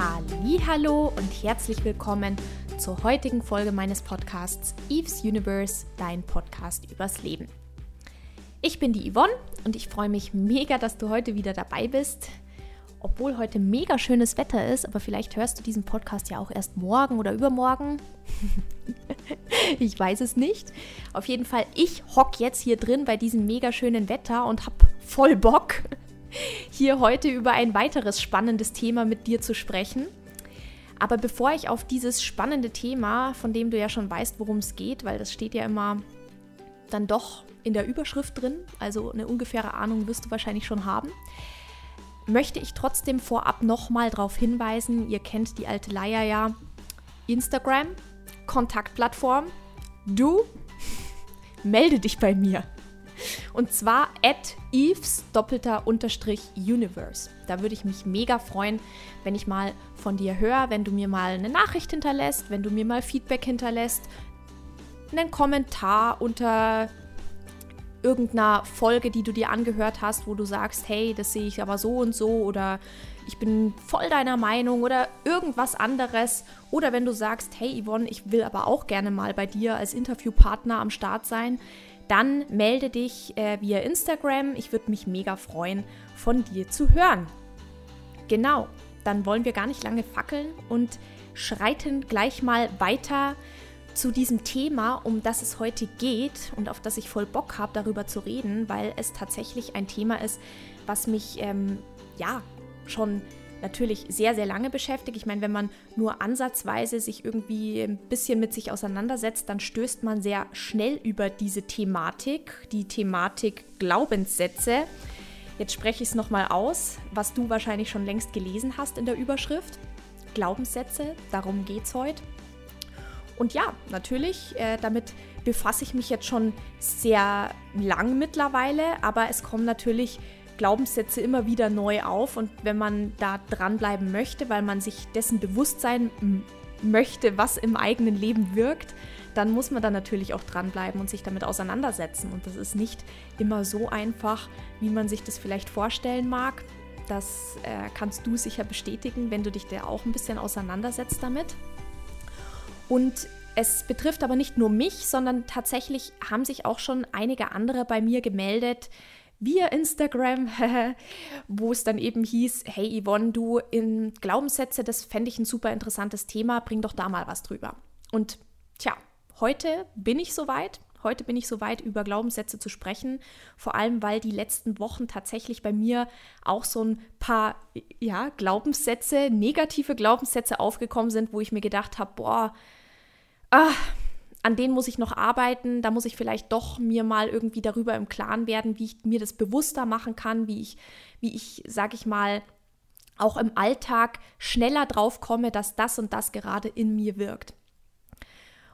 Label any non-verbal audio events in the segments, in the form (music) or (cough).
Hallo und herzlich willkommen zur heutigen Folge meines Podcasts Eve's Universe, dein Podcast übers Leben. Ich bin die Yvonne und ich freue mich mega, dass du heute wieder dabei bist. Obwohl heute mega schönes Wetter ist, aber vielleicht hörst du diesen Podcast ja auch erst morgen oder übermorgen. (laughs) ich weiß es nicht. Auf jeden Fall, ich hock jetzt hier drin bei diesem mega schönen Wetter und hab voll Bock, hier heute über ein weiteres spannendes Thema mit dir zu sprechen. Aber bevor ich auf dieses spannende Thema, von dem du ja schon weißt, worum es geht, weil das steht ja immer dann doch in der Überschrift drin, also eine ungefähre Ahnung wirst du wahrscheinlich schon haben, möchte ich trotzdem vorab nochmal darauf hinweisen, ihr kennt die alte Leier ja, Instagram, Kontaktplattform, du (laughs) melde dich bei mir. Und zwar at Eves doppelter Unterstrich Universe. Da würde ich mich mega freuen, wenn ich mal von dir höre, wenn du mir mal eine Nachricht hinterlässt, wenn du mir mal Feedback hinterlässt, einen Kommentar unter irgendeiner Folge, die du dir angehört hast, wo du sagst, hey, das sehe ich aber so und so oder ich bin voll deiner Meinung oder irgendwas anderes. Oder wenn du sagst, hey Yvonne, ich will aber auch gerne mal bei dir als Interviewpartner am Start sein, dann melde dich äh, via Instagram. Ich würde mich mega freuen, von dir zu hören. Genau, dann wollen wir gar nicht lange fackeln und schreiten gleich mal weiter zu diesem Thema, um das es heute geht und auf das ich voll Bock habe, darüber zu reden, weil es tatsächlich ein Thema ist, was mich ähm, ja schon natürlich sehr, sehr lange beschäftigt. Ich meine, wenn man nur ansatzweise sich irgendwie ein bisschen mit sich auseinandersetzt, dann stößt man sehr schnell über diese Thematik, die Thematik Glaubenssätze. Jetzt spreche ich es nochmal aus, was du wahrscheinlich schon längst gelesen hast in der Überschrift. Glaubenssätze, darum geht es heute. Und ja, natürlich, äh, damit befasse ich mich jetzt schon sehr lang mittlerweile, aber es kommen natürlich Glaubenssätze immer wieder neu auf und wenn man da dranbleiben möchte, weil man sich dessen bewusst sein möchte, was im eigenen Leben wirkt, dann muss man da natürlich auch dranbleiben und sich damit auseinandersetzen. Und das ist nicht immer so einfach, wie man sich das vielleicht vorstellen mag. Das äh, kannst du sicher bestätigen, wenn du dich da auch ein bisschen auseinandersetzt damit. Und es betrifft aber nicht nur mich, sondern tatsächlich haben sich auch schon einige andere bei mir gemeldet, via Instagram, (laughs) wo es dann eben hieß, hey Yvonne, du in Glaubenssätze, das fände ich ein super interessantes Thema, bring doch da mal was drüber. Und tja, heute bin ich soweit. Heute bin ich soweit, über Glaubenssätze zu sprechen, vor allem weil die letzten Wochen tatsächlich bei mir auch so ein paar ja, Glaubenssätze, negative Glaubenssätze aufgekommen sind, wo ich mir gedacht habe, boah, ah, an denen muss ich noch arbeiten, da muss ich vielleicht doch mir mal irgendwie darüber im Klaren werden, wie ich mir das bewusster machen kann, wie ich, wie ich, sag ich mal, auch im Alltag schneller drauf komme, dass das und das gerade in mir wirkt.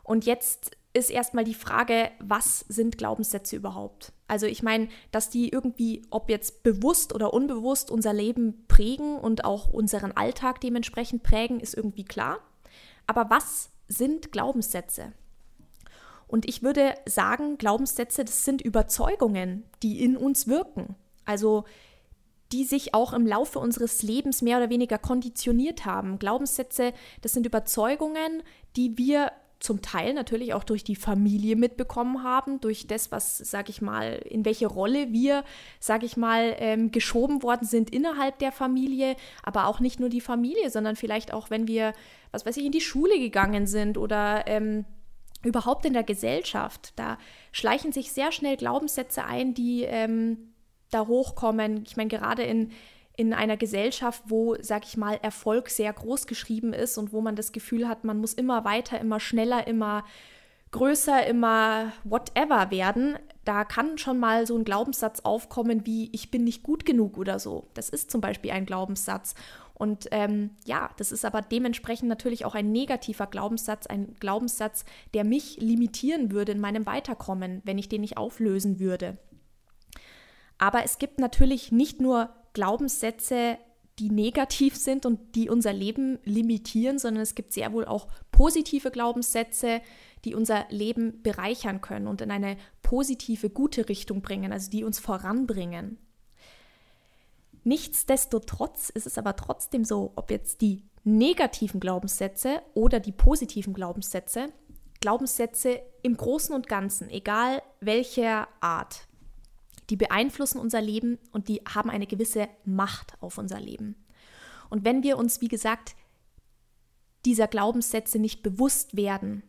Und jetzt ist erstmal die Frage, was sind Glaubenssätze überhaupt? Also ich meine, dass die irgendwie, ob jetzt bewusst oder unbewusst, unser Leben prägen und auch unseren Alltag dementsprechend prägen, ist irgendwie klar. Aber was sind Glaubenssätze? Und ich würde sagen, Glaubenssätze, das sind Überzeugungen, die in uns wirken. Also die sich auch im Laufe unseres Lebens mehr oder weniger konditioniert haben. Glaubenssätze, das sind Überzeugungen, die wir zum Teil natürlich auch durch die Familie mitbekommen haben, durch das, was, sag ich mal, in welche Rolle wir, sag ich mal, ähm, geschoben worden sind innerhalb der Familie, aber auch nicht nur die Familie, sondern vielleicht auch, wenn wir, was weiß ich, in die Schule gegangen sind oder ähm, überhaupt in der Gesellschaft. Da schleichen sich sehr schnell Glaubenssätze ein, die ähm, da hochkommen. Ich meine, gerade in, in einer Gesellschaft, wo, sag ich mal, Erfolg sehr groß geschrieben ist und wo man das Gefühl hat, man muss immer weiter, immer schneller, immer größer, immer whatever werden, da kann schon mal so ein Glaubenssatz aufkommen wie ich bin nicht gut genug oder so. Das ist zum Beispiel ein Glaubenssatz. Und ähm, ja, das ist aber dementsprechend natürlich auch ein negativer Glaubenssatz, ein Glaubenssatz, der mich limitieren würde in meinem Weiterkommen, wenn ich den nicht auflösen würde. Aber es gibt natürlich nicht nur Glaubenssätze, die negativ sind und die unser Leben limitieren, sondern es gibt sehr wohl auch positive Glaubenssätze, die unser Leben bereichern können und in eine positive, gute Richtung bringen, also die uns voranbringen. Nichtsdestotrotz ist es aber trotzdem so, ob jetzt die negativen Glaubenssätze oder die positiven Glaubenssätze, Glaubenssätze im Großen und Ganzen, egal welcher Art, die beeinflussen unser Leben und die haben eine gewisse Macht auf unser Leben. Und wenn wir uns, wie gesagt, dieser Glaubenssätze nicht bewusst werden,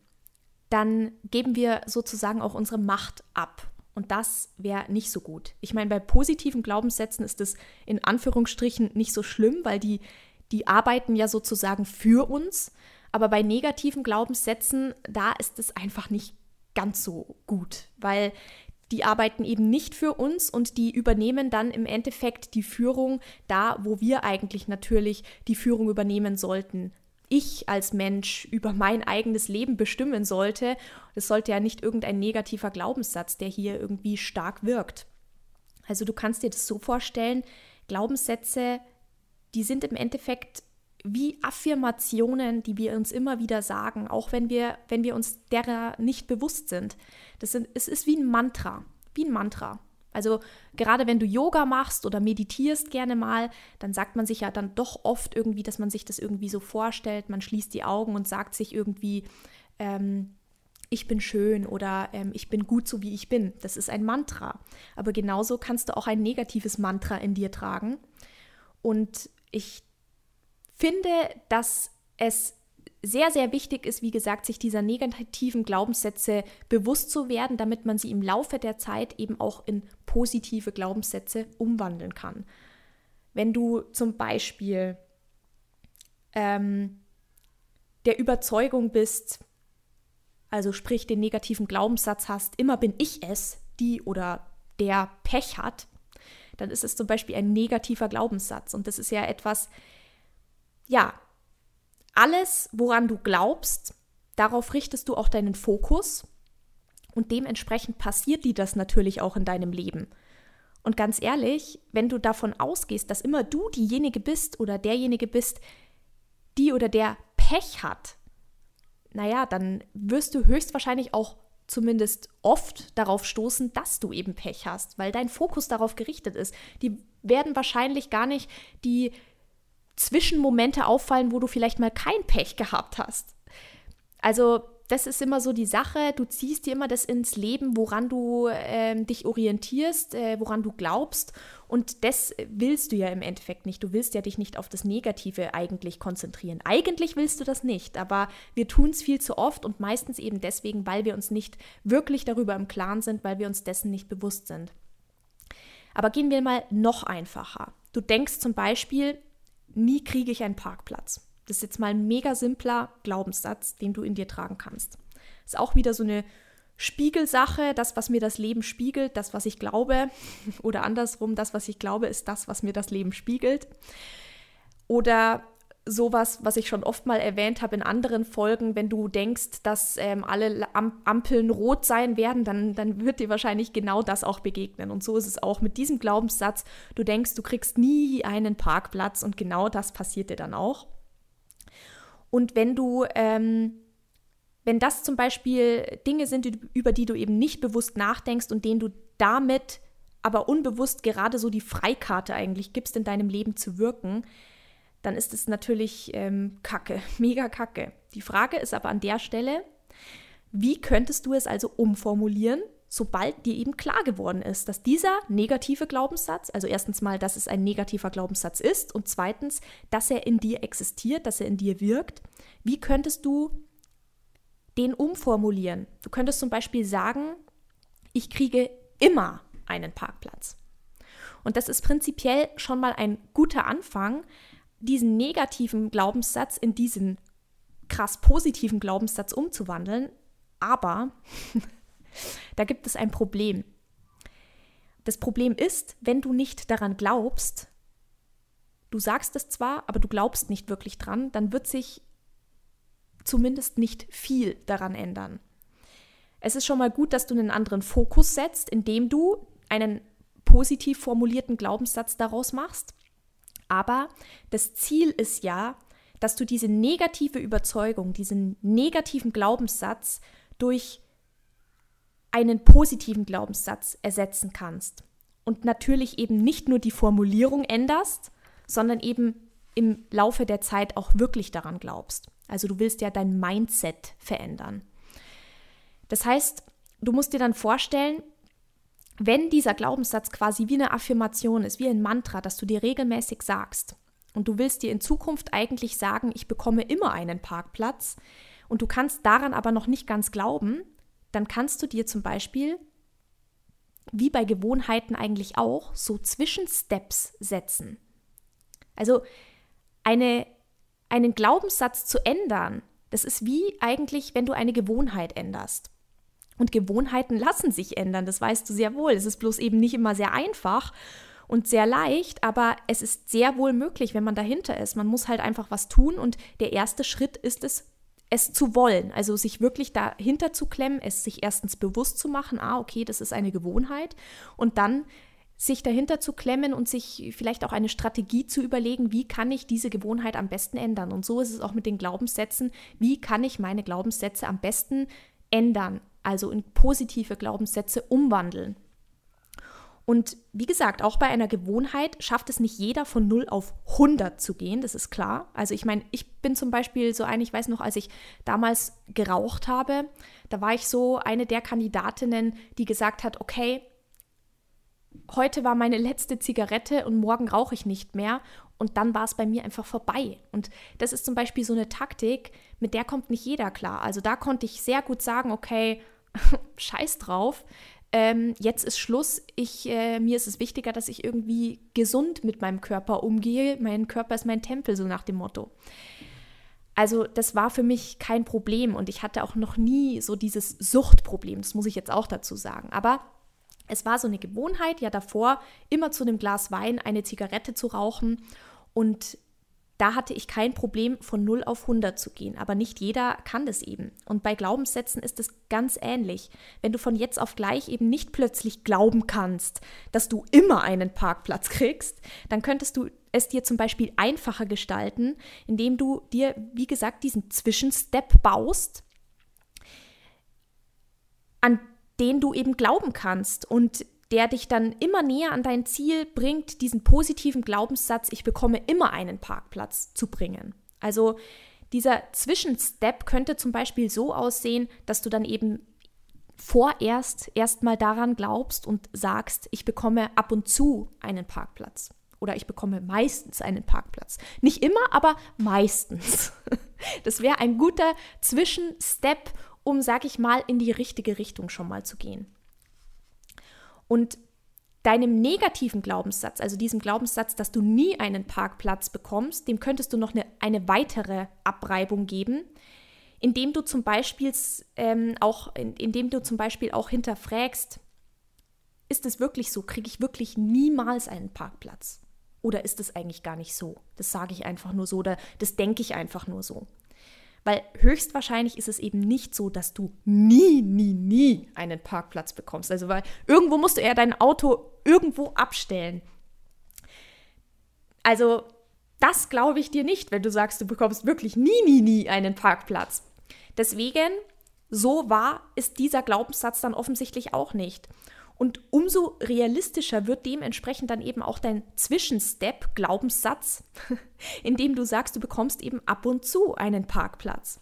dann geben wir sozusagen auch unsere Macht ab. Und das wäre nicht so gut. Ich meine, bei positiven Glaubenssätzen ist es in Anführungsstrichen nicht so schlimm, weil die, die arbeiten ja sozusagen für uns. Aber bei negativen Glaubenssätzen, da ist es einfach nicht ganz so gut, weil die arbeiten eben nicht für uns und die übernehmen dann im Endeffekt die Führung da, wo wir eigentlich natürlich die Führung übernehmen sollten, ich als Mensch über mein eigenes Leben bestimmen sollte. Das sollte ja nicht irgendein negativer Glaubenssatz, der hier irgendwie stark wirkt. Also du kannst dir das so vorstellen, Glaubenssätze, die sind im Endeffekt wie Affirmationen, die wir uns immer wieder sagen, auch wenn wir, wenn wir uns derer nicht bewusst sind. Das sind, es ist wie ein Mantra, wie ein Mantra. Also gerade wenn du Yoga machst oder meditierst gerne mal, dann sagt man sich ja dann doch oft irgendwie, dass man sich das irgendwie so vorstellt. Man schließt die Augen und sagt sich irgendwie, ähm, ich bin schön oder ähm, ich bin gut so wie ich bin. Das ist ein Mantra. Aber genauso kannst du auch ein negatives Mantra in dir tragen. Und ich finde, dass es sehr, sehr wichtig ist, wie gesagt, sich dieser negativen Glaubenssätze bewusst zu werden, damit man sie im Laufe der Zeit eben auch in positive Glaubenssätze umwandeln kann. Wenn du zum Beispiel ähm, der Überzeugung bist, also sprich den negativen Glaubenssatz hast, immer bin ich es, die oder der Pech hat, dann ist es zum Beispiel ein negativer Glaubenssatz. Und das ist ja etwas, ja, alles, woran du glaubst, darauf richtest du auch deinen Fokus und dementsprechend passiert dir das natürlich auch in deinem Leben. Und ganz ehrlich, wenn du davon ausgehst, dass immer du diejenige bist oder derjenige bist, die oder der Pech hat, naja, dann wirst du höchstwahrscheinlich auch zumindest oft darauf stoßen, dass du eben Pech hast, weil dein Fokus darauf gerichtet ist. Die werden wahrscheinlich gar nicht die Zwischenmomente auffallen, wo du vielleicht mal kein Pech gehabt hast. Also das ist immer so die Sache, du ziehst dir immer das ins Leben, woran du äh, dich orientierst, äh, woran du glaubst. Und das willst du ja im Endeffekt nicht. Du willst ja dich nicht auf das Negative eigentlich konzentrieren. Eigentlich willst du das nicht, aber wir tun es viel zu oft und meistens eben deswegen, weil wir uns nicht wirklich darüber im Klaren sind, weil wir uns dessen nicht bewusst sind. Aber gehen wir mal noch einfacher. Du denkst zum Beispiel, nie kriege ich einen Parkplatz. Das ist jetzt mal ein mega simpler Glaubenssatz, den du in dir tragen kannst. Ist auch wieder so eine Spiegelsache, das, was mir das Leben spiegelt, das, was ich glaube, (laughs) oder andersrum, das, was ich glaube, ist das, was mir das Leben spiegelt. Oder sowas, was ich schon oft mal erwähnt habe in anderen Folgen, wenn du denkst, dass ähm, alle Ampeln rot sein werden, dann, dann wird dir wahrscheinlich genau das auch begegnen. Und so ist es auch mit diesem Glaubenssatz. Du denkst, du kriegst nie einen Parkplatz und genau das passiert dir dann auch. Und wenn du, ähm, wenn das zum Beispiel Dinge sind, über die du eben nicht bewusst nachdenkst und denen du damit aber unbewusst gerade so die Freikarte eigentlich gibst, in deinem Leben zu wirken, dann ist es natürlich ähm, kacke, (laughs) mega kacke. Die Frage ist aber an der Stelle, wie könntest du es also umformulieren, sobald dir eben klar geworden ist, dass dieser negative Glaubenssatz, also erstens mal, dass es ein negativer Glaubenssatz ist und zweitens, dass er in dir existiert, dass er in dir wirkt, wie könntest du den umformulieren? Du könntest zum Beispiel sagen, ich kriege immer einen Parkplatz. Und das ist prinzipiell schon mal ein guter Anfang, diesen negativen Glaubenssatz in diesen krass positiven Glaubenssatz umzuwandeln. Aber (laughs) da gibt es ein Problem. Das Problem ist, wenn du nicht daran glaubst, du sagst es zwar, aber du glaubst nicht wirklich dran, dann wird sich zumindest nicht viel daran ändern. Es ist schon mal gut, dass du einen anderen Fokus setzt, indem du einen positiv formulierten Glaubenssatz daraus machst. Aber das Ziel ist ja, dass du diese negative Überzeugung, diesen negativen Glaubenssatz durch einen positiven Glaubenssatz ersetzen kannst. Und natürlich eben nicht nur die Formulierung änderst, sondern eben im Laufe der Zeit auch wirklich daran glaubst. Also du willst ja dein Mindset verändern. Das heißt, du musst dir dann vorstellen, wenn dieser Glaubenssatz quasi wie eine Affirmation ist, wie ein Mantra, das du dir regelmäßig sagst, und du willst dir in Zukunft eigentlich sagen, ich bekomme immer einen Parkplatz, und du kannst daran aber noch nicht ganz glauben, dann kannst du dir zum Beispiel, wie bei Gewohnheiten eigentlich auch, so Zwischensteps setzen. Also eine, einen Glaubenssatz zu ändern, das ist wie eigentlich, wenn du eine Gewohnheit änderst. Und Gewohnheiten lassen sich ändern, das weißt du sehr wohl. Es ist bloß eben nicht immer sehr einfach und sehr leicht, aber es ist sehr wohl möglich, wenn man dahinter ist. Man muss halt einfach was tun und der erste Schritt ist es, es zu wollen, also sich wirklich dahinter zu klemmen, es sich erstens bewusst zu machen, ah, okay, das ist eine Gewohnheit und dann sich dahinter zu klemmen und sich vielleicht auch eine Strategie zu überlegen, wie kann ich diese Gewohnheit am besten ändern. Und so ist es auch mit den Glaubenssätzen, wie kann ich meine Glaubenssätze am besten ändern, also in positive Glaubenssätze umwandeln. Und wie gesagt, auch bei einer Gewohnheit schafft es nicht jeder von 0 auf 100 zu gehen, das ist klar. Also ich meine, ich bin zum Beispiel so eine, ich weiß noch, als ich damals geraucht habe, da war ich so eine der Kandidatinnen, die gesagt hat, okay, heute war meine letzte Zigarette und morgen rauche ich nicht mehr. Und dann war es bei mir einfach vorbei. Und das ist zum Beispiel so eine Taktik, mit der kommt nicht jeder klar. Also da konnte ich sehr gut sagen, okay, (laughs) scheiß drauf, ähm, jetzt ist Schluss. Ich, äh, mir ist es wichtiger, dass ich irgendwie gesund mit meinem Körper umgehe. Mein Körper ist mein Tempel, so nach dem Motto. Also das war für mich kein Problem und ich hatte auch noch nie so dieses Suchtproblem, das muss ich jetzt auch dazu sagen. Aber es war so eine Gewohnheit, ja davor immer zu einem Glas Wein eine Zigarette zu rauchen und da hatte ich kein Problem, von 0 auf 100 zu gehen. Aber nicht jeder kann das eben. Und bei Glaubenssätzen ist es ganz ähnlich. Wenn du von jetzt auf gleich eben nicht plötzlich glauben kannst, dass du immer einen Parkplatz kriegst, dann könntest du es dir zum Beispiel einfacher gestalten, indem du dir, wie gesagt, diesen Zwischenstep baust, an den du eben glauben kannst und der dich dann immer näher an dein Ziel bringt, diesen positiven Glaubenssatz, ich bekomme immer einen Parkplatz zu bringen. Also dieser Zwischenstep könnte zum Beispiel so aussehen, dass du dann eben vorerst erstmal daran glaubst und sagst, ich bekomme ab und zu einen Parkplatz. Oder ich bekomme meistens einen Parkplatz. Nicht immer, aber meistens. (laughs) Das wäre ein guter Zwischenstep, um, sag ich mal, in die richtige Richtung schon mal zu gehen. Und deinem negativen Glaubenssatz, also diesem Glaubenssatz, dass du nie einen Parkplatz bekommst, dem könntest du noch eine, eine weitere Abreibung geben, indem du zum Beispiel ähm, auch, indem du zum Beispiel auch hinterfragst, ist es wirklich so? Kriege ich wirklich niemals einen Parkplatz? Oder ist es eigentlich gar nicht so? Das sage ich einfach nur so oder das denke ich einfach nur so. Weil höchstwahrscheinlich ist es eben nicht so, dass du nie, nie, nie einen Parkplatz bekommst. Also weil irgendwo musst du ja dein Auto irgendwo abstellen. Also das glaube ich dir nicht, wenn du sagst, du bekommst wirklich nie, nie, nie einen Parkplatz. Deswegen, so wahr ist dieser Glaubenssatz dann offensichtlich auch nicht. Und umso realistischer wird dementsprechend dann eben auch dein Zwischenstep, Glaubenssatz, (laughs) indem du sagst, du bekommst eben ab und zu einen Parkplatz.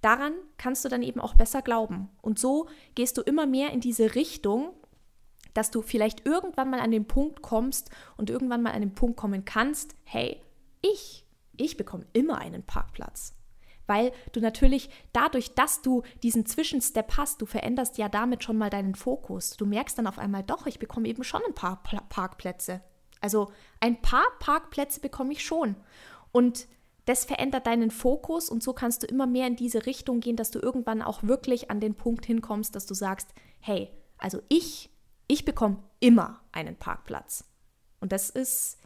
Daran kannst du dann eben auch besser glauben. Und so gehst du immer mehr in diese Richtung, dass du vielleicht irgendwann mal an den Punkt kommst und irgendwann mal an den Punkt kommen kannst, hey, ich, ich bekomme immer einen Parkplatz weil du natürlich dadurch, dass du diesen Zwischenstep hast, du veränderst ja damit schon mal deinen Fokus. Du merkst dann auf einmal, doch, ich bekomme eben schon ein paar Parkplätze. Also ein paar Parkplätze bekomme ich schon. Und das verändert deinen Fokus und so kannst du immer mehr in diese Richtung gehen, dass du irgendwann auch wirklich an den Punkt hinkommst, dass du sagst, hey, also ich, ich bekomme immer einen Parkplatz. Und das ist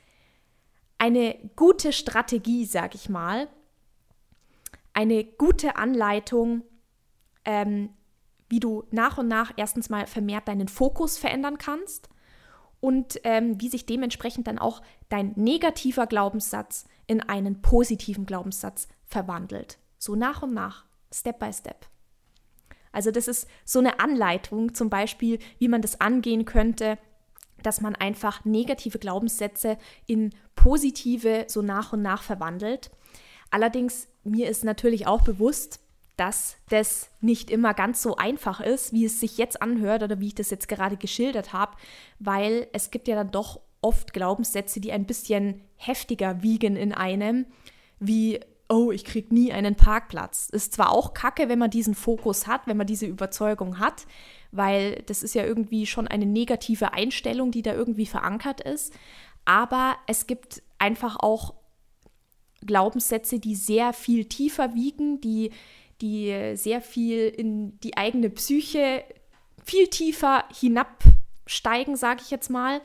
eine gute Strategie, sag ich mal, eine gute Anleitung, ähm, wie du nach und nach erstens mal vermehrt deinen Fokus verändern kannst und ähm, wie sich dementsprechend dann auch dein negativer Glaubenssatz in einen positiven Glaubenssatz verwandelt. So nach und nach, Step by Step. Also das ist so eine Anleitung zum Beispiel, wie man das angehen könnte, dass man einfach negative Glaubenssätze in positive so nach und nach verwandelt. Allerdings, mir ist natürlich auch bewusst, dass das nicht immer ganz so einfach ist, wie es sich jetzt anhört oder wie ich das jetzt gerade geschildert habe, weil es gibt ja dann doch oft Glaubenssätze, die ein bisschen heftiger wiegen in einem, wie oh, ich kriege nie einen Parkplatz. Ist zwar auch kacke, wenn man diesen Fokus hat, wenn man diese Überzeugung hat, weil das ist ja irgendwie schon eine negative Einstellung, die da irgendwie verankert ist. Aber es gibt einfach auch Glaubenssätze, die sehr viel tiefer wiegen, die, die sehr viel in die eigene Psyche viel tiefer hinabsteigen, sage ich jetzt mal.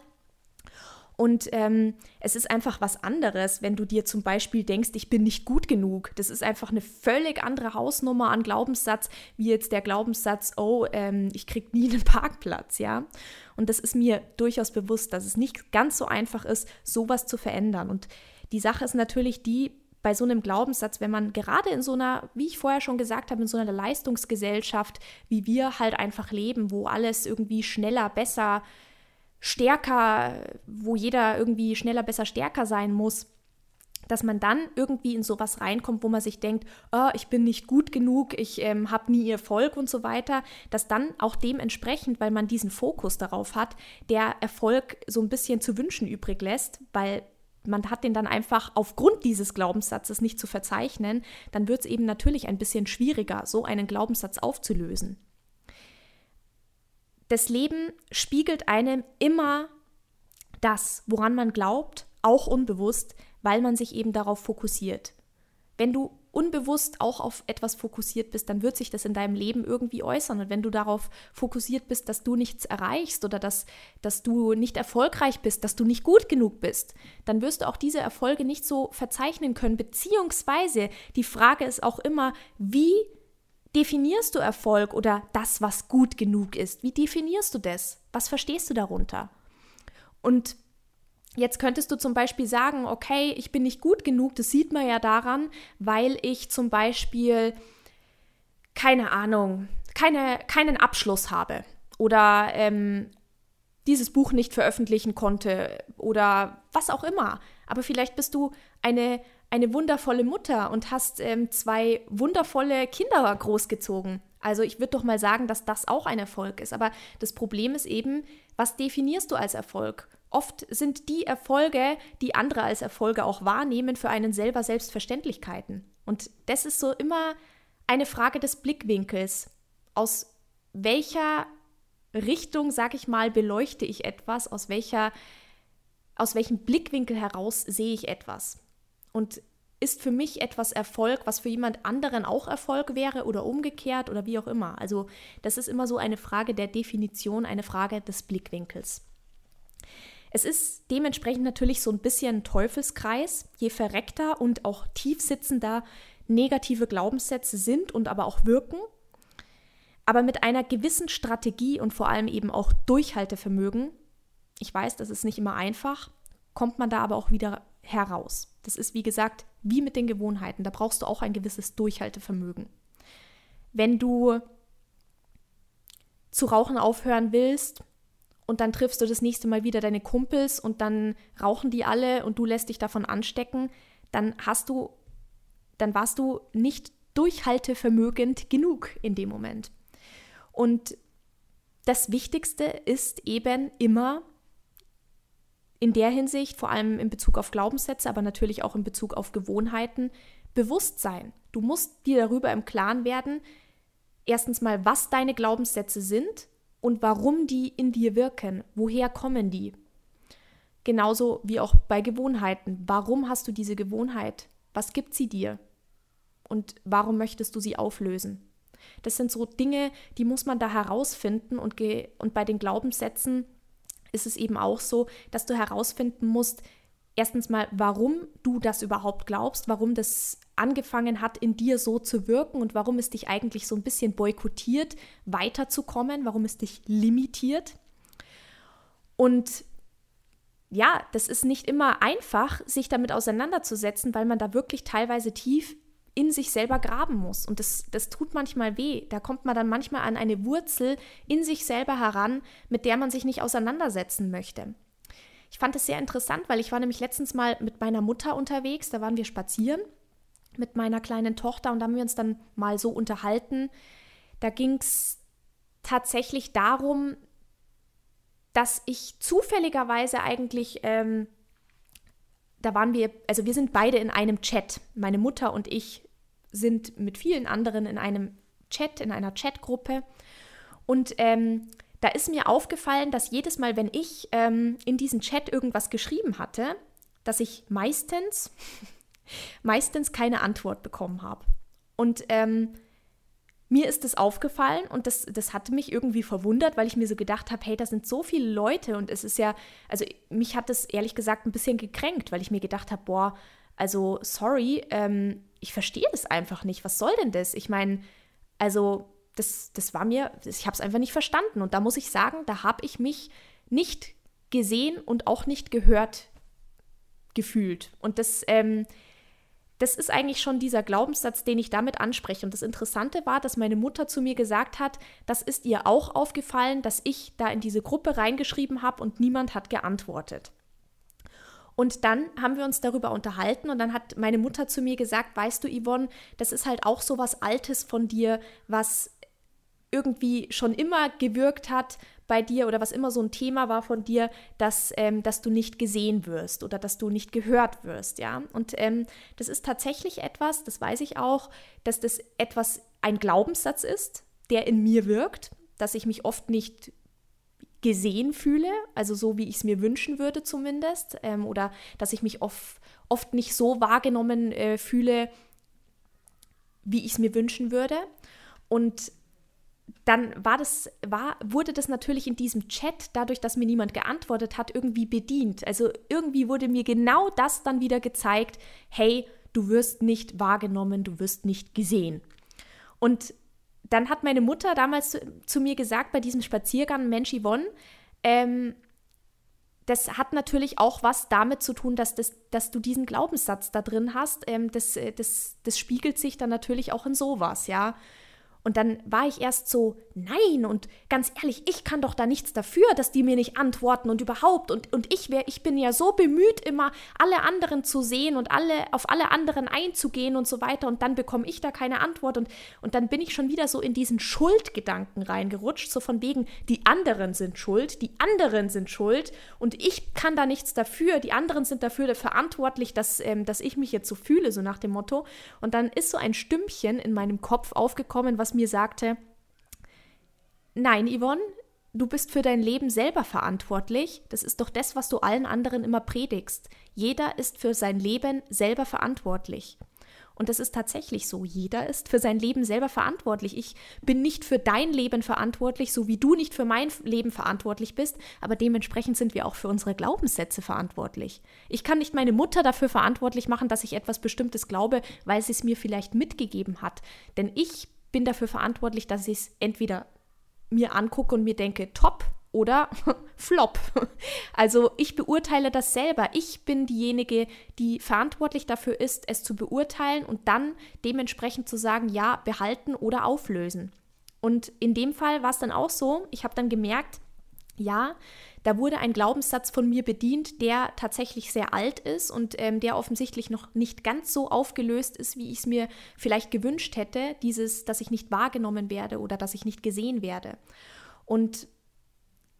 Und ähm, es ist einfach was anderes, wenn du dir zum Beispiel denkst, ich bin nicht gut genug. Das ist einfach eine völlig andere Hausnummer an Glaubenssatz, wie jetzt der Glaubenssatz, oh, ähm, ich krieg nie einen Parkplatz, ja. Und das ist mir durchaus bewusst, dass es nicht ganz so einfach ist, sowas zu verändern. Und die Sache ist natürlich die, bei so einem Glaubenssatz, wenn man gerade in so einer, wie ich vorher schon gesagt habe, in so einer Leistungsgesellschaft, wie wir halt einfach leben, wo alles irgendwie schneller, besser, stärker, wo jeder irgendwie schneller, besser, stärker sein muss, dass man dann irgendwie in sowas reinkommt, wo man sich denkt, oh, ich bin nicht gut genug, ich ähm, habe nie Erfolg und so weiter, dass dann auch dementsprechend, weil man diesen Fokus darauf hat, der Erfolg so ein bisschen zu wünschen übrig lässt, weil man hat den dann einfach aufgrund dieses Glaubenssatzes nicht zu verzeichnen, dann wird es eben natürlich ein bisschen schwieriger, so einen Glaubenssatz aufzulösen das Leben spiegelt einem immer das, woran man glaubt, auch unbewusst, weil man sich eben darauf fokussiert. Wenn du unbewusst auch auf etwas fokussiert bist, dann wird sich das in deinem Leben irgendwie äußern. Und wenn du darauf fokussiert bist, dass du nichts erreichst oder dass, dass du nicht erfolgreich bist, dass du nicht gut genug bist, dann wirst du auch diese Erfolge nicht so verzeichnen können. Beziehungsweise die Frage ist auch immer, wie definierst du Erfolg oder das, was gut genug ist? Wie definierst du das? Was verstehst du darunter? Und jetzt könntest du zum Beispiel sagen, okay, ich bin nicht gut genug, das sieht man ja daran, weil ich zum Beispiel, keine Ahnung, keine, keinen Abschluss habe oder ähm, dieses Buch nicht veröffentlichen konnte oder was auch immer. Aber vielleicht bist du eine eine wundervolle Mutter und hast ähm, zwei wundervolle Kinder großgezogen. Also ich würde doch mal sagen, dass das auch ein Erfolg ist. Aber das Problem ist eben, was definierst du als Erfolg? Oft sind die Erfolge, die andere als Erfolge auch wahrnehmen, für einen selber Selbstverständlichkeiten. Und das ist so immer eine Frage des Blickwinkels. Aus welcher Richtung, sag ich mal, beleuchte ich etwas? Aus welcher, aus welchem Blickwinkel heraus sehe ich etwas? Und ist für mich etwas Erfolg, was für jemand anderen auch Erfolg wäre oder umgekehrt oder wie auch immer. Also das ist immer so eine Frage der Definition, eine Frage des Blickwinkels. Es ist dementsprechend natürlich so ein bisschen ein Teufelskreis, je verreckter und auch tiefsitzender negative Glaubenssätze sind und aber auch wirken. Aber mit einer gewissen Strategie und vor allem eben auch Durchhaltevermögen, ich weiß, das ist nicht immer einfach, kommt man da aber auch wieder heraus. Das ist, wie gesagt, wie mit den Gewohnheiten. Da brauchst du auch ein gewisses Durchhaltevermögen. Wenn du zu rauchen aufhören willst und dann triffst du das nächste Mal wieder deine Kumpels und dann rauchen die alle und du lässt dich davon anstecken, dann hast du, dann warst du nicht durchhaltevermögend genug in dem Moment. Und das Wichtigste ist eben immer in der Hinsicht, vor allem in Bezug auf Glaubenssätze, aber natürlich auch in Bezug auf Gewohnheiten, Bewusstsein. Du musst dir darüber im Klaren werden, erstens mal, was deine Glaubenssätze sind und warum die in dir wirken. Woher kommen die? Genauso wie auch bei Gewohnheiten. Warum hast du diese Gewohnheit? Was gibt sie dir? Und warum möchtest du sie auflösen? Das sind so Dinge, die muss man da herausfinden und, und bei den Glaubenssätzen ist es eben auch so, dass du herausfinden musst, erstens mal, warum du das überhaupt glaubst, warum das angefangen hat, in dir so zu wirken und warum es dich eigentlich so ein bisschen boykottiert, weiterzukommen, warum es dich limitiert. Und ja, das ist nicht immer einfach, sich damit auseinanderzusetzen, weil man da wirklich teilweise tief in sich selber graben muss. Und das, das tut manchmal weh. Da kommt man dann manchmal an eine Wurzel in sich selber heran, mit der man sich nicht auseinandersetzen möchte. Ich fand es sehr interessant, weil ich war nämlich letztens mal mit meiner Mutter unterwegs, da waren wir spazieren mit meiner kleinen Tochter und da haben wir uns dann mal so unterhalten. Da ging es tatsächlich darum, dass ich zufälligerweise eigentlich ähm, da waren wir, also wir sind beide in einem Chat. Meine Mutter und ich sind mit vielen anderen in einem Chat, in einer Chatgruppe. Und ähm, da ist mir aufgefallen, dass jedes Mal, wenn ich ähm, in diesen Chat irgendwas geschrieben hatte, dass ich meistens, meistens keine Antwort bekommen habe. Und ähm, mir ist das aufgefallen und das, das hatte mich irgendwie verwundert, weil ich mir so gedacht habe, hey, da sind so viele Leute und es ist ja, also mich hat das ehrlich gesagt ein bisschen gekränkt, weil ich mir gedacht habe, boah, also sorry, ähm, ich verstehe das einfach nicht. Was soll denn das? Ich meine, also das, das war mir, ich habe es einfach nicht verstanden und da muss ich sagen, da habe ich mich nicht gesehen und auch nicht gehört gefühlt. Und das, ähm, das ist eigentlich schon dieser Glaubenssatz, den ich damit anspreche. Und das Interessante war, dass meine Mutter zu mir gesagt hat, das ist ihr auch aufgefallen, dass ich da in diese Gruppe reingeschrieben habe und niemand hat geantwortet. Und dann haben wir uns darüber unterhalten und dann hat meine Mutter zu mir gesagt, weißt du, Yvonne, das ist halt auch so was Altes von dir, was irgendwie schon immer gewirkt hat bei dir oder was immer so ein Thema war von dir, dass, ähm, dass du nicht gesehen wirst oder dass du nicht gehört wirst, ja. Und ähm, das ist tatsächlich etwas, das weiß ich auch, dass das etwas ein Glaubenssatz ist, der in mir wirkt, dass ich mich oft nicht gesehen fühle, also so wie ich es mir wünschen würde zumindest, ähm, oder dass ich mich oft, oft nicht so wahrgenommen äh, fühle, wie ich es mir wünschen würde. Und dann war das, war, wurde das natürlich in diesem Chat, dadurch, dass mir niemand geantwortet hat, irgendwie bedient. Also irgendwie wurde mir genau das dann wieder gezeigt, hey, du wirst nicht wahrgenommen, du wirst nicht gesehen. Und dann hat meine Mutter damals zu, zu mir gesagt, bei diesem Spaziergang, Mensch Yvonne, ähm, das hat natürlich auch was damit zu tun, dass, das, dass du diesen Glaubenssatz da drin hast. Ähm, das, das, das spiegelt sich dann natürlich auch in sowas, ja. Und dann war ich erst so, nein, und ganz ehrlich, ich kann doch da nichts dafür, dass die mir nicht antworten und überhaupt. Und, und ich, wär, ich bin ja so bemüht, immer alle anderen zu sehen und alle, auf alle anderen einzugehen und so weiter. Und dann bekomme ich da keine Antwort. Und, und dann bin ich schon wieder so in diesen Schuldgedanken reingerutscht, so von wegen, die anderen sind schuld, die anderen sind schuld und ich kann da nichts dafür, die anderen sind dafür verantwortlich, dass, ähm, dass ich mich jetzt so fühle, so nach dem Motto. Und dann ist so ein Stimmchen in meinem Kopf aufgekommen, was mir sagte, nein, Yvonne, du bist für dein Leben selber verantwortlich. Das ist doch das, was du allen anderen immer predigst. Jeder ist für sein Leben selber verantwortlich. Und das ist tatsächlich so. Jeder ist für sein Leben selber verantwortlich. Ich bin nicht für dein Leben verantwortlich, so wie du nicht für mein Leben verantwortlich bist, aber dementsprechend sind wir auch für unsere Glaubenssätze verantwortlich. Ich kann nicht meine Mutter dafür verantwortlich machen, dass ich etwas Bestimmtes glaube, weil sie es mir vielleicht mitgegeben hat. Denn ich bin dafür verantwortlich, dass ich es entweder mir angucke und mir denke, top oder (laughs) flop. Also ich beurteile das selber. Ich bin diejenige, die verantwortlich dafür ist, es zu beurteilen und dann dementsprechend zu sagen, ja, behalten oder auflösen. Und in dem Fall war es dann auch so, ich habe dann gemerkt, ja, da wurde ein Glaubenssatz von mir bedient, der tatsächlich sehr alt ist und ähm, der offensichtlich noch nicht ganz so aufgelöst ist, wie ich es mir vielleicht gewünscht hätte, dieses, dass ich nicht wahrgenommen werde oder dass ich nicht gesehen werde. Und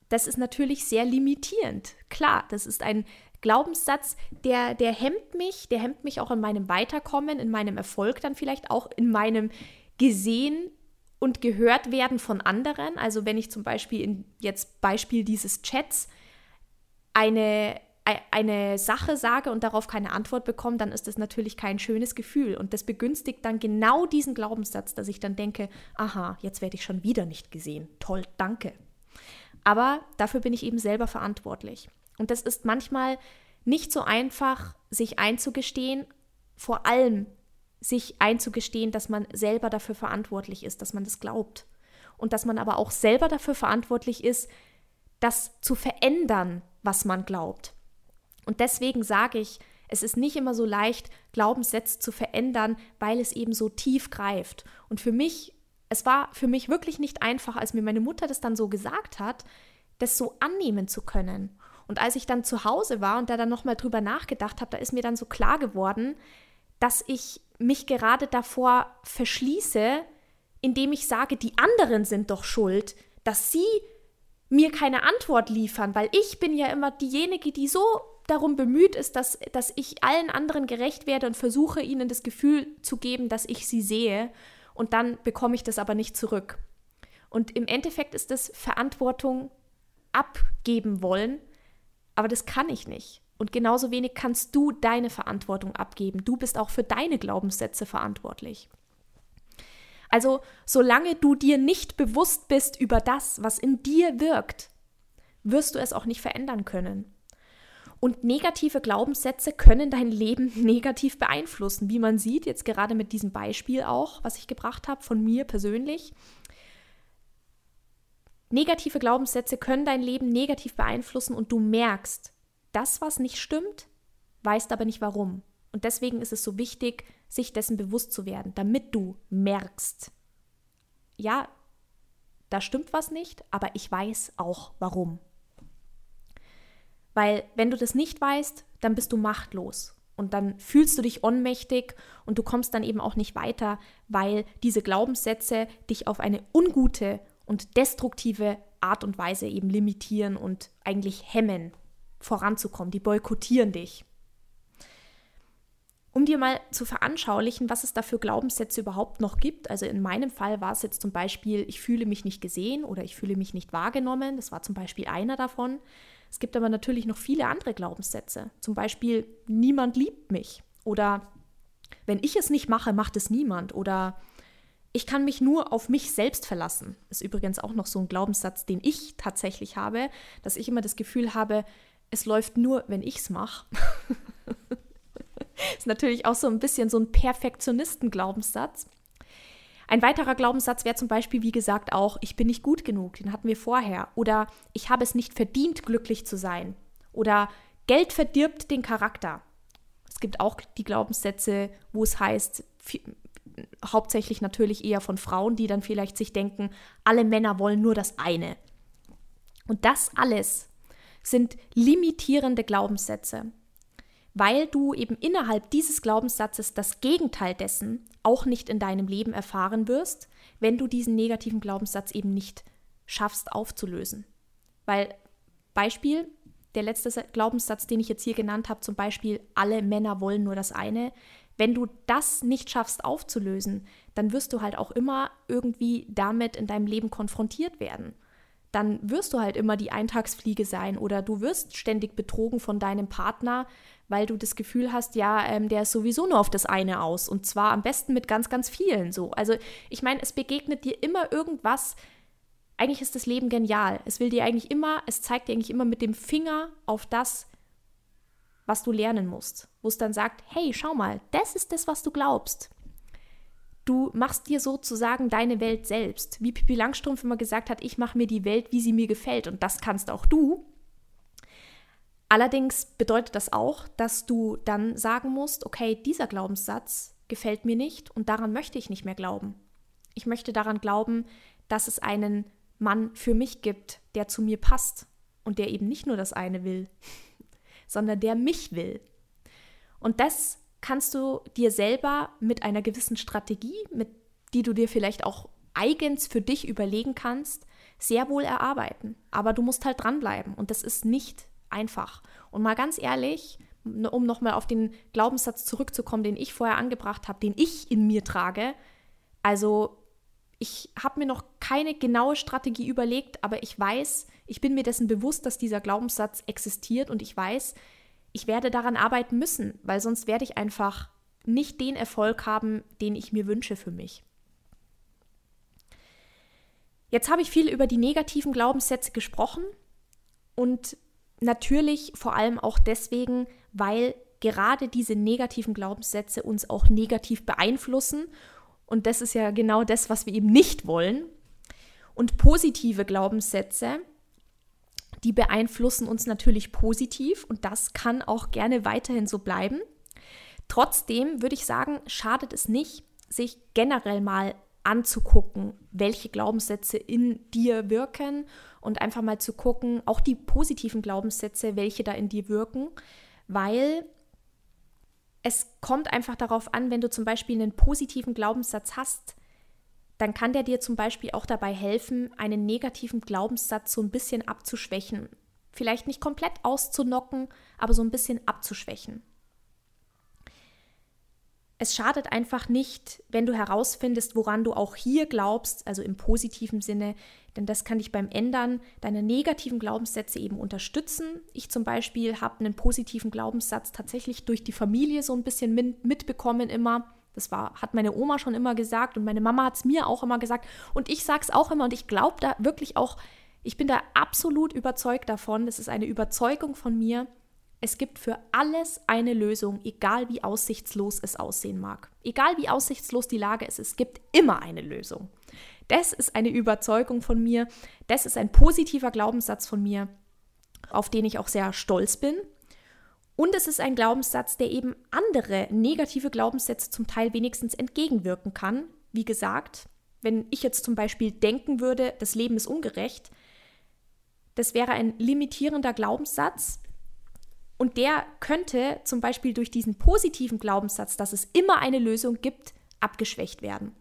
das ist natürlich sehr limitierend. Klar, das ist ein Glaubenssatz, der, der hemmt mich, der hemmt mich auch in meinem Weiterkommen, in meinem Erfolg dann vielleicht auch, in meinem gesehen und gehört werden von anderen. Also wenn ich zum Beispiel in jetzt Beispiel dieses Chats eine, eine Sache sage und darauf keine Antwort bekomme, dann ist das natürlich kein schönes Gefühl. Und das begünstigt dann genau diesen Glaubenssatz, dass ich dann denke, aha, jetzt werde ich schon wieder nicht gesehen. Toll, danke. Aber dafür bin ich eben selber verantwortlich. Und das ist manchmal nicht so einfach, sich einzugestehen, vor allem sich einzugestehen, dass man selber dafür verantwortlich ist, dass man das glaubt. Und dass man aber auch selber dafür verantwortlich ist, das zu verändern, was man glaubt. Und deswegen sage ich, Es ist nicht immer so leicht, Glaubenssätze zu verändern, weil es eben so tief greift. Und für mich, es war für mich wirklich nicht einfach, als mir meine Mutter das dann so gesagt hat, das so annehmen zu können. Und als ich dann zu Hause war und da dann nochmal drüber nachgedacht habe, da ist mir dann so klar geworden, dass ich mich gerade davor verschließe, indem ich sage, die anderen sind doch schuld, dass sie mir keine Antwort liefern, weil ich bin ja immer diejenige, die so darum bemüht ist, dass, dass ich allen anderen gerecht werde und versuche ihnen das Gefühl zu geben, dass ich sie sehe und dann bekomme ich das aber nicht zurück. Und im Endeffekt ist das Verantwortung abgeben wollen, aber das kann ich nicht. Und genauso wenig kannst du deine Verantwortung abgeben. Du bist auch für deine Glaubenssätze verantwortlich. Also solange du dir nicht bewusst bist über das, was in dir wirkt, wirst du es auch nicht verändern können. Und negative Glaubenssätze können dein Leben (laughs) negativ beeinflussen, wie man sieht, jetzt gerade mit diesem Beispiel auch, was ich gebracht habe von mir persönlich. Negative Glaubenssätze können dein Leben negativ beeinflussen und du merkst, das, was nicht stimmt, weißt aber nicht warum. Und deswegen ist es so wichtig, sich dessen bewusst zu werden, damit du merkst, ja, da stimmt was nicht, aber ich weiß auch warum. Weil wenn du das nicht weißt, dann bist du machtlos und dann fühlst du dich ohnmächtig und du kommst dann eben auch nicht weiter, weil diese Glaubenssätze dich auf eine ungute und destruktive Art und Weise eben limitieren und eigentlich hemmen, voranzukommen. Die boykottieren dich um dir mal zu veranschaulichen, was es da für Glaubenssätze überhaupt noch gibt. Also in meinem Fall war es jetzt zum Beispiel, ich fühle mich nicht gesehen oder ich fühle mich nicht wahrgenommen. Das war zum Beispiel einer davon. Es gibt aber natürlich noch viele andere Glaubenssätze. Zum Beispiel, niemand liebt mich. Oder wenn ich es nicht mache, macht es niemand. Oder ich kann mich nur auf mich selbst verlassen. Ist übrigens auch noch so ein Glaubenssatz, den ich tatsächlich habe, dass ich immer das Gefühl habe, es läuft nur, wenn ich es mache. (laughs) ist natürlich auch so ein bisschen so ein Perfektionisten-Glaubenssatz. Ein weiterer Glaubenssatz wäre zum Beispiel, wie gesagt, auch, ich bin nicht gut genug, den hatten wir vorher. Oder ich habe es nicht verdient, glücklich zu sein. Oder Geld verdirbt den Charakter. Es gibt auch die Glaubenssätze, wo es heißt, hauptsächlich natürlich eher von Frauen, die dann vielleicht sich denken, alle Männer wollen nur das eine. Und das alles sind limitierende Glaubenssätze weil du eben innerhalb dieses Glaubenssatzes das Gegenteil dessen auch nicht in deinem Leben erfahren wirst, wenn du diesen negativen Glaubenssatz eben nicht schaffst aufzulösen. Weil Beispiel, der letzte Glaubenssatz, den ich jetzt hier genannt habe, zum Beispiel, alle Männer wollen nur das eine, wenn du das nicht schaffst aufzulösen, dann wirst du halt auch immer irgendwie damit in deinem Leben konfrontiert werden dann wirst du halt immer die Eintagsfliege sein oder du wirst ständig betrogen von deinem Partner, weil du das Gefühl hast, ja, ähm, der ist sowieso nur auf das eine aus und zwar am besten mit ganz, ganz vielen so. Also ich meine, es begegnet dir immer irgendwas. Eigentlich ist das Leben genial. Es will dir eigentlich immer, es zeigt dir eigentlich immer mit dem Finger auf das, was du lernen musst. Wo es dann sagt, hey, schau mal, das ist das, was du glaubst. Du machst dir sozusagen deine Welt selbst. Wie Pippi Langstrumpf immer gesagt hat, ich mache mir die Welt, wie sie mir gefällt. Und das kannst auch du. Allerdings bedeutet das auch, dass du dann sagen musst, okay, dieser Glaubenssatz gefällt mir nicht und daran möchte ich nicht mehr glauben. Ich möchte daran glauben, dass es einen Mann für mich gibt, der zu mir passt und der eben nicht nur das eine will, (laughs) sondern der mich will. Und das kannst du dir selber mit einer gewissen Strategie, mit die du dir vielleicht auch eigens für dich überlegen kannst, sehr wohl erarbeiten. Aber du musst halt dranbleiben und das ist nicht einfach. Und mal ganz ehrlich, um nochmal auf den Glaubenssatz zurückzukommen, den ich vorher angebracht habe, den ich in mir trage, also ich habe mir noch keine genaue Strategie überlegt, aber ich weiß, ich bin mir dessen bewusst, dass dieser Glaubenssatz existiert und ich weiß, ich werde daran arbeiten müssen, weil sonst werde ich einfach nicht den Erfolg haben, den ich mir wünsche für mich. Jetzt habe ich viel über die negativen Glaubenssätze gesprochen und natürlich vor allem auch deswegen, weil gerade diese negativen Glaubenssätze uns auch negativ beeinflussen und das ist ja genau das, was wir eben nicht wollen. Und positive Glaubenssätze, die beeinflussen uns natürlich positiv und das kann auch gerne weiterhin so bleiben. Trotzdem würde ich sagen, schadet es nicht, sich generell mal anzugucken, welche Glaubenssätze in dir wirken und einfach mal zu gucken, auch die positiven Glaubenssätze, welche da in dir wirken, weil es kommt einfach darauf an, wenn du zum Beispiel einen positiven Glaubenssatz hast, dann kann der dir zum Beispiel auch dabei helfen, einen negativen Glaubenssatz so ein bisschen abzuschwächen. Vielleicht nicht komplett auszunocken, aber so ein bisschen abzuschwächen. Es schadet einfach nicht, wenn du herausfindest, woran du auch hier glaubst, also im positiven Sinne, denn das kann dich beim Ändern deiner negativen Glaubenssätze eben unterstützen. Ich zum Beispiel habe einen positiven Glaubenssatz tatsächlich durch die Familie so ein bisschen mitbekommen immer. Das war, hat meine Oma schon immer gesagt und meine Mama hat es mir auch immer gesagt. Und ich sage es auch immer und ich glaube da wirklich auch, ich bin da absolut überzeugt davon. Das ist eine Überzeugung von mir. Es gibt für alles eine Lösung, egal wie aussichtslos es aussehen mag. Egal wie aussichtslos die Lage ist, es gibt immer eine Lösung. Das ist eine Überzeugung von mir. Das ist ein positiver Glaubenssatz von mir, auf den ich auch sehr stolz bin. Und es ist ein Glaubenssatz, der eben andere negative Glaubenssätze zum Teil wenigstens entgegenwirken kann. Wie gesagt, wenn ich jetzt zum Beispiel denken würde, das Leben ist ungerecht, das wäre ein limitierender Glaubenssatz. Und der könnte zum Beispiel durch diesen positiven Glaubenssatz, dass es immer eine Lösung gibt, abgeschwächt werden.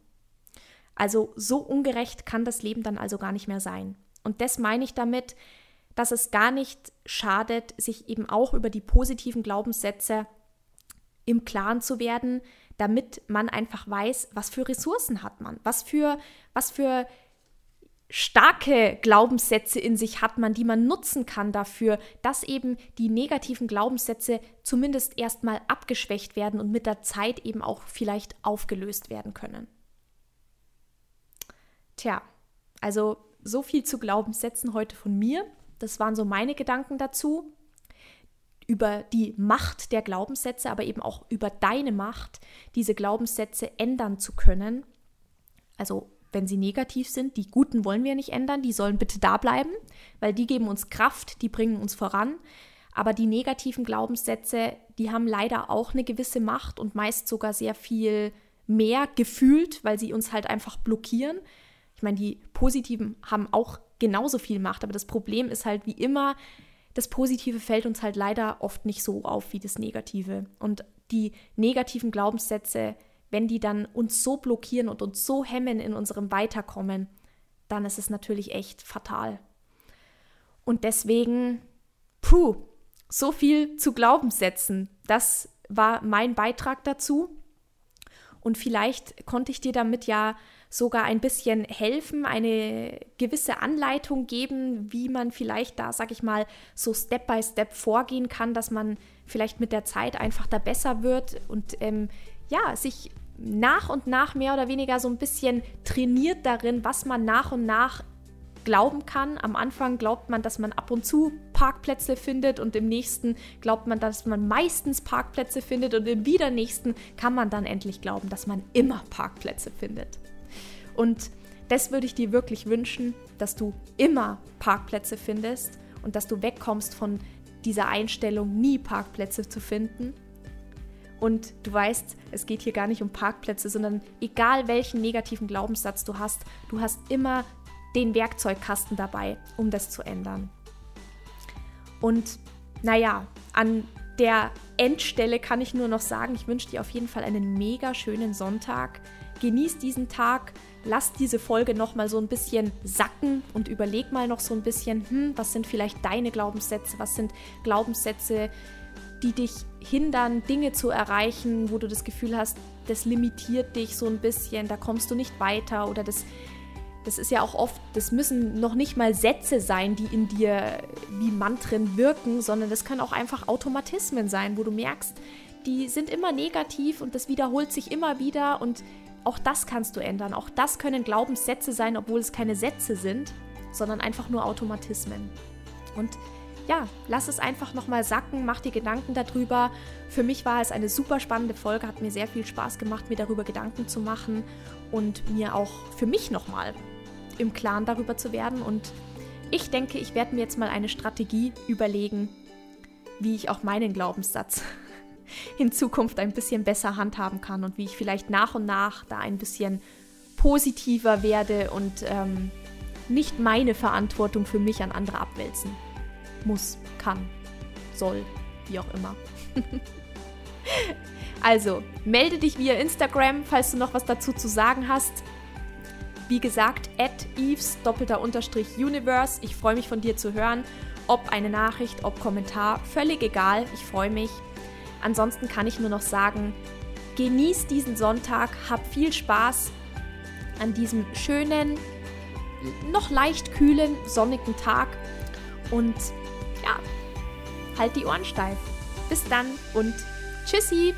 Also so ungerecht kann das Leben dann also gar nicht mehr sein. Und das meine ich damit, dass es gar nicht schadet, sich eben auch über die positiven Glaubenssätze im Klaren zu werden, damit man einfach weiß, was für Ressourcen hat man, was für, was für starke Glaubenssätze in sich hat man, die man nutzen kann dafür, dass eben die negativen Glaubenssätze zumindest erstmal abgeschwächt werden und mit der Zeit eben auch vielleicht aufgelöst werden können. Tja, also so viel zu Glaubenssätzen heute von mir. Das waren so meine Gedanken dazu über die Macht der Glaubenssätze, aber eben auch über deine Macht, diese Glaubenssätze ändern zu können. Also wenn sie negativ sind, die guten wollen wir nicht ändern, die sollen bitte da bleiben, weil die geben uns Kraft, die bringen uns voran. Aber die negativen Glaubenssätze, die haben leider auch eine gewisse Macht und meist sogar sehr viel mehr gefühlt, weil sie uns halt einfach blockieren. Ich meine, die positiven haben auch genauso viel Macht. Aber das Problem ist halt wie immer, das Positive fällt uns halt leider oft nicht so auf wie das Negative. Und die negativen Glaubenssätze, wenn die dann uns so blockieren und uns so hemmen in unserem Weiterkommen, dann ist es natürlich echt fatal. Und deswegen, puh, so viel zu Glaubenssätzen. Das war mein Beitrag dazu. Und vielleicht konnte ich dir damit ja sogar ein bisschen helfen, eine gewisse Anleitung geben, wie man vielleicht da, sag ich mal, so Step by Step vorgehen kann, dass man vielleicht mit der Zeit einfach da besser wird und ähm, ja, sich nach und nach mehr oder weniger so ein bisschen trainiert darin, was man nach und nach glauben kann. Am Anfang glaubt man, dass man ab und zu Parkplätze findet und im nächsten glaubt man, dass man meistens Parkplätze findet und im wieder nächsten kann man dann endlich glauben, dass man immer Parkplätze findet. Und das würde ich dir wirklich wünschen, dass du immer Parkplätze findest und dass du wegkommst von dieser Einstellung, nie Parkplätze zu finden. Und du weißt, es geht hier gar nicht um Parkplätze, sondern egal welchen negativen Glaubenssatz du hast, du hast immer den Werkzeugkasten dabei, um das zu ändern. Und naja, an der Endstelle kann ich nur noch sagen, ich wünsche dir auf jeden Fall einen mega schönen Sonntag. Genieß diesen Tag, lass diese Folge noch mal so ein bisschen sacken und überleg mal noch so ein bisschen, hm, was sind vielleicht deine Glaubenssätze, was sind Glaubenssätze, die dich hindern, Dinge zu erreichen, wo du das Gefühl hast, das limitiert dich so ein bisschen, da kommst du nicht weiter oder das das ist ja auch oft, das müssen noch nicht mal Sätze sein, die in dir wie Mantren wirken, sondern das können auch einfach Automatismen sein, wo du merkst, die sind immer negativ und das wiederholt sich immer wieder und auch das kannst du ändern. Auch das können Glaubenssätze sein, obwohl es keine Sätze sind, sondern einfach nur Automatismen. Und ja, lass es einfach nochmal sacken, mach dir Gedanken darüber. Für mich war es eine super spannende Folge, hat mir sehr viel Spaß gemacht, mir darüber Gedanken zu machen und mir auch für mich nochmal im Klaren darüber zu werden. Und ich denke, ich werde mir jetzt mal eine Strategie überlegen, wie ich auch meinen Glaubenssatz in Zukunft ein bisschen besser handhaben kann und wie ich vielleicht nach und nach da ein bisschen positiver werde und ähm, nicht meine Verantwortung für mich an andere abwälzen muss, kann, soll, wie auch immer. (laughs) also, melde dich via Instagram, falls du noch was dazu zu sagen hast. Wie gesagt, at Eves doppelter Unterstrich Universe. Ich freue mich von dir zu hören. Ob eine Nachricht, ob Kommentar, völlig egal. Ich freue mich. Ansonsten kann ich nur noch sagen, genieß diesen Sonntag, hab viel Spaß an diesem schönen, noch leicht kühlen, sonnigen Tag und ja, halt die Ohren steif. Bis dann und tschüssi!